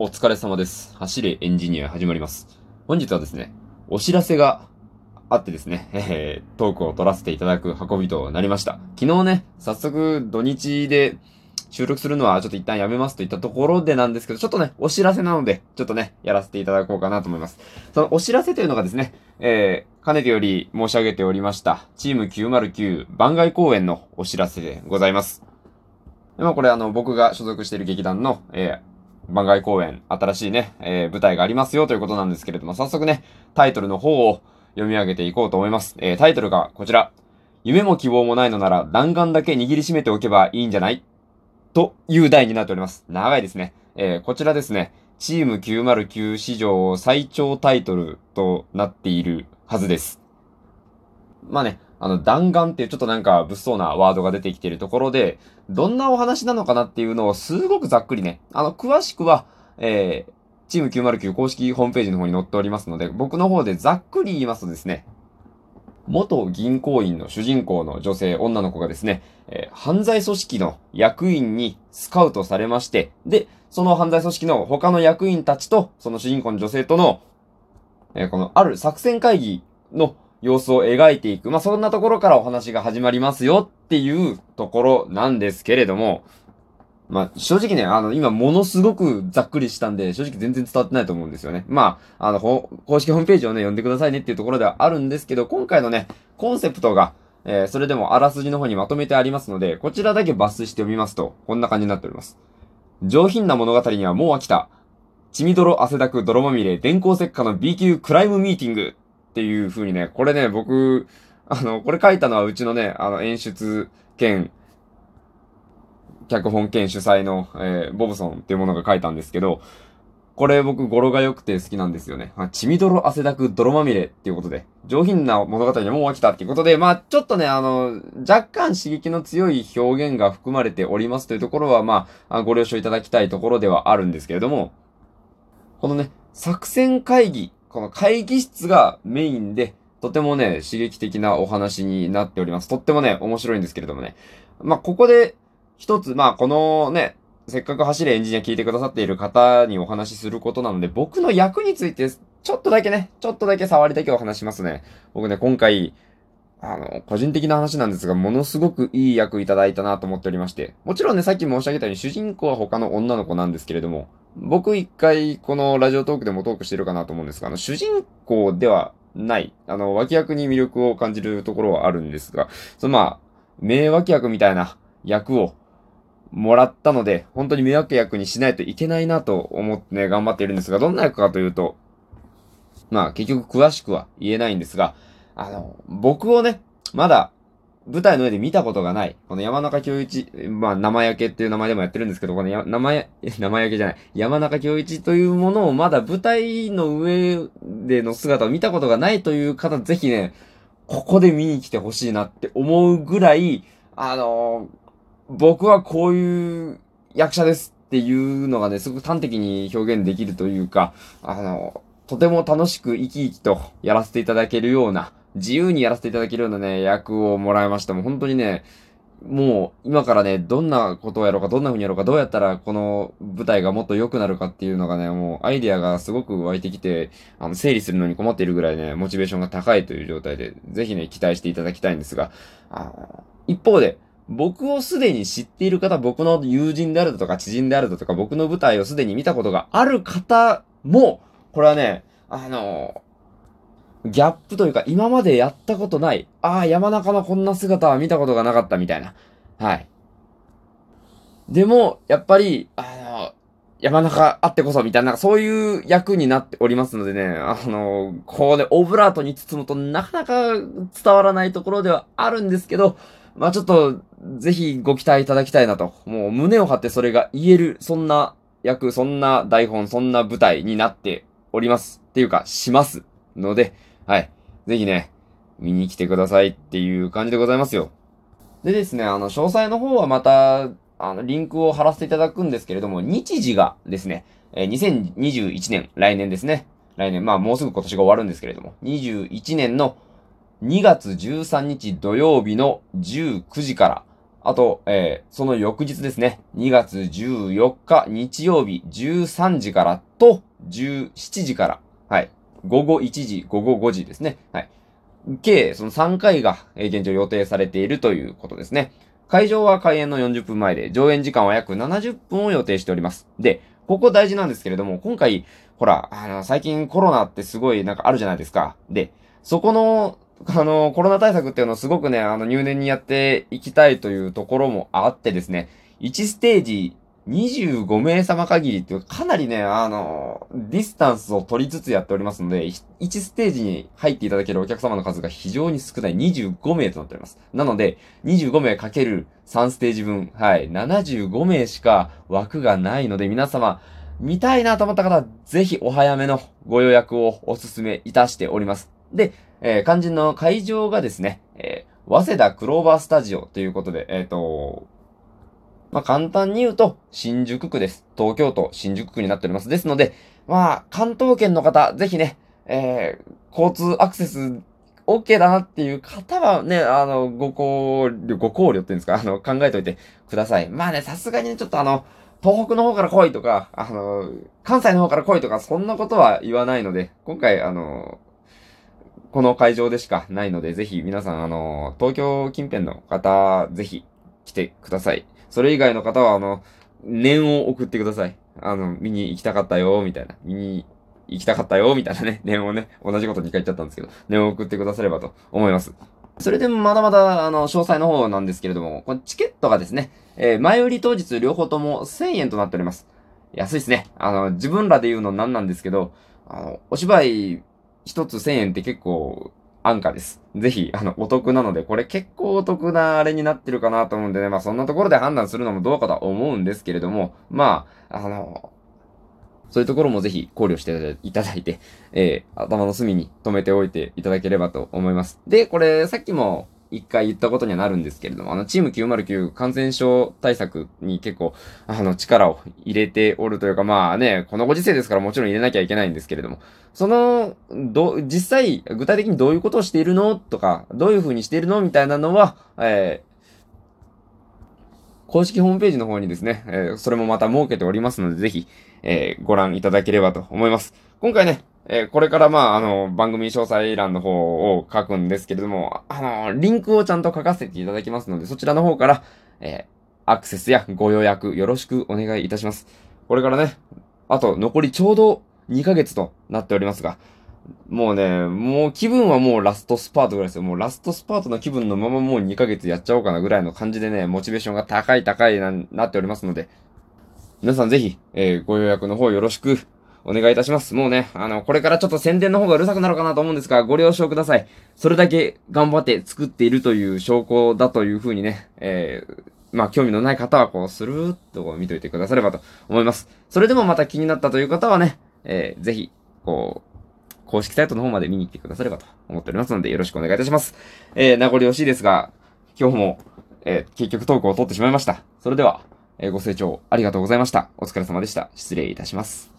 お疲れ様です。走れエンジニア始まります。本日はですね、お知らせがあってですね、えー、トークを取らせていただく運びとなりました。昨日ね、早速土日で収録するのはちょっと一旦やめますといったところでなんですけど、ちょっとね、お知らせなので、ちょっとね、やらせていただこうかなと思います。そのお知らせというのがですね、えー、かねてより申し上げておりました、チーム909番外公演のお知らせでございます。でまあこれあの、僕が所属している劇団の、えー、番外公演、新しいね、えー、舞台がありますよということなんですけれども、早速ね、タイトルの方を読み上げていこうと思います。えー、タイトルがこちら。夢も希望もないのなら弾丸だけ握りしめておけばいいんじゃない？という題になっております。長いですね。えー、こちらですね、チーム909史上最長タイトルとなっているはずです。まあね、あの、弾丸っていうちょっとなんか物騒なワードが出てきているところで、どんなお話なのかなっていうのをすごくざっくりね、あの、詳しくは、えー、チーム909公式ホームページの方に載っておりますので、僕の方でざっくり言いますとですね、元銀行員の主人公の女性、女の子がですね、えー、犯罪組織の役員にスカウトされまして、で、その犯罪組織の他の役員たちと、その主人公の女性との、えー、このある作戦会議の様子を描いていく。まあ、そんなところからお話が始まりますよっていうところなんですけれども、まあ、正直ね、あの、今ものすごくざっくりしたんで、正直全然伝わってないと思うんですよね。まあ、あの、公式ホームページをね、読んでくださいねっていうところではあるんですけど、今回のね、コンセプトが、えー、それでもあらすじの方にまとめてありますので、こちらだけ抜粋して読みますと、こんな感じになっております。上品な物語にはもう飽きた。血みどろ汗だく泥まみれ電光石火の B 級クライムミーティングっていう風にね、これね、僕、あの、これ書いたのはうちのね、あの、演出兼、脚本兼主催の、えー、ボブソンっていうものが書いたんですけど、これ僕語呂が良くて好きなんですよね。ま血みどろ汗だく泥まみれっていうことで、上品な物語にもう飽きたっていうことで、まあちょっとね、あの、若干刺激の強い表現が含まれておりますというところは、まあ、ご了承いただきたいところではあるんですけれども、このね、作戦会議、この会議室がメインで、とてもね、刺激的なお話になっております。とってもね、面白いんですけれどもね。まあ、ここで、一つ、まあ、このね、せっかく走れエンジニア聞いてくださっている方にお話しすることなので、僕の役について、ちょっとだけね、ちょっとだけ触りだけお話しますね。僕ね、今回、あの、個人的な話なんですが、ものすごくいい役いただいたなと思っておりまして。もちろんね、さっき申し上げたように、主人公は他の女の子なんですけれども、僕一回、このラジオトークでもトークしてるかなと思うんですが、あの、主人公ではない、あの、脇役に魅力を感じるところはあるんですが、そのまあ、名脇役みたいな役を、もらったので、本当に迷惑役にしないといけないなと思ってね、頑張っているんですが、どんな役かというと、まあ結局詳しくは言えないんですが、あの、僕をね、まだ舞台の上で見たことがない、この山中京一、まあ生焼けっていう名前でもやってるんですけど、このや生や、生焼けじゃない、山中京一というものをまだ舞台の上での姿を見たことがないという方、ぜひね、ここで見に来てほしいなって思うぐらい、あの僕はこういう役者ですっていうのがね、すごく端的に表現できるというか、あの、とても楽しく生き生きとやらせていただけるような、自由にやらせていただけるようなね、役をもらいました。もう本当にね、もう今からね、どんなことをやろうか、どんな風にやろうか、どうやったらこの舞台がもっと良くなるかっていうのがね、もうアイディアがすごく湧いてきて、あの、整理するのに困っているぐらいね、モチベーションが高いという状態で、ぜひね、期待していただきたいんですが、あ一方で、僕をすでに知っている方、僕の友人であるだとか知人であるだとか、僕の舞台をすでに見たことがある方も、これはね、あの、ギャップというか、今までやったことない、ああ、山中のこんな姿は見たことがなかったみたいな。はい。でも、やっぱり、あの、山中あってこそみたいな、そういう役になっておりますのでね、あの、こうね、オブラートに包むとなかなか伝わらないところではあるんですけど、まあちょっと、ぜひご期待いただきたいなと。もう胸を張ってそれが言える、そんな役、そんな台本、そんな舞台になっております。っていうか、します。ので、はい。ぜひね、見に来てくださいっていう感じでございますよ。でですね、あの、詳細の方はまた、あの、リンクを貼らせていただくんですけれども、日時がですね、えー、2021年、来年ですね。来年、まあもうすぐ今年が終わるんですけれども、21年の2月13日土曜日の19時から、あと、えー、その翌日ですね、2月14日日曜日13時からと17時から、はい、午後1時、午後5時ですね。はい。計、その3回が、え、現状予定されているということですね。会場は開演の40分前で、上演時間は約70分を予定しております。で、ここ大事なんですけれども、今回、ほら、あの、最近コロナってすごいなんかあるじゃないですか。で、そこの、あの、コロナ対策っていうのをすごくね、あの、入念にやっていきたいというところもあってですね、1ステージ25名様限りっていうかなりね、あの、ディスタンスを取りつつやっておりますので、1ステージに入っていただけるお客様の数が非常に少ない25名となっております。なので、25名かける3ステージ分、はい、75名しか枠がないので、皆様、見たいなと思った方は、ぜひお早めのご予約をお勧めいたしております。で、えー、肝心の会場がですね、えー、早稲田クローバースタジオということで、えっ、ー、と、まあ、簡単に言うと、新宿区です。東京都新宿区になっております。ですので、まあ、関東圏の方、ぜひね、えー、交通アクセス OK だなっていう方はね、あの、ご考慮、ご考慮っていうんですか、あの、考えておいてください。まあね、さすがにね、ちょっとあの、東北の方から来いとか、あの、関西の方から来いとか、そんなことは言わないので、今回、あの、この会場でしかないので、ぜひ皆さん、あの、東京近辺の方、ぜひ来てください。それ以外の方は、あの、念を送ってください。あの、見に行きたかったよ、みたいな。見に行きたかったよ、みたいなね、念をね、同じこと2回言っちゃったんですけど、念を送ってくださればと思います。それでもまだまだ、あの、詳細の方なんですけれども、このチケットがですね、えー、前売り当日両方とも1000円となっております。安いですね。あの、自分らで言うのなんなんですけど、あの、お芝居一つ1000円って結構安価です。ぜひ、あの、お得なので、これ結構お得なあれになってるかなと思うんでね、まあそんなところで判断するのもどうかとは思うんですけれども、まあ、あの、そういうところもぜひ考慮していただいて、えー、頭の隅に留めておいていただければと思います。で、これ、さっきも一回言ったことにはなるんですけれども、あの、チーム909感染症対策に結構、あの、力を入れておるというか、まあね、このご時世ですからもちろん入れなきゃいけないんですけれども、その、ど、実際、具体的にどういうことをしているのとか、どういう風にしているのみたいなのは、えー、公式ホームページの方にですね、えー、それもまた設けておりますので、ぜひ、えー、ご覧いただければと思います。今回ね、えー、これからまあ、あの、番組詳細欄の方を書くんですけれども、あの、リンクをちゃんと書かせていただきますので、そちらの方から、えー、アクセスやご予約よろしくお願いいたします。これからね、あと残りちょうど2ヶ月となっておりますが、もうね、もう気分はもうラストスパートぐらいですよ。もうラストスパートの気分のままもう2ヶ月やっちゃおうかなぐらいの感じでね、モチベーションが高い高いな、なっておりますので、皆さんぜひ、えー、ご予約の方よろしくお願いいたします。もうね、あの、これからちょっと宣伝の方がうるさくなるかなと思うんですが、ご了承ください。それだけ頑張って作っているという証拠だというふうにね、えー、まあ、興味のない方はこう、スルーっと見といてくださればと思います。それでもまた気になったという方はね、えー、ぜひ、こう、公式サイトの方まで見に行ってくださればと思っておりますので、よろしくお願いいたします。えー、名残惜しいですが、今日も、えー、結局トークを取ってしまいました。それでは、えー、ご清聴ありがとうございました。お疲れ様でした。失礼いたします。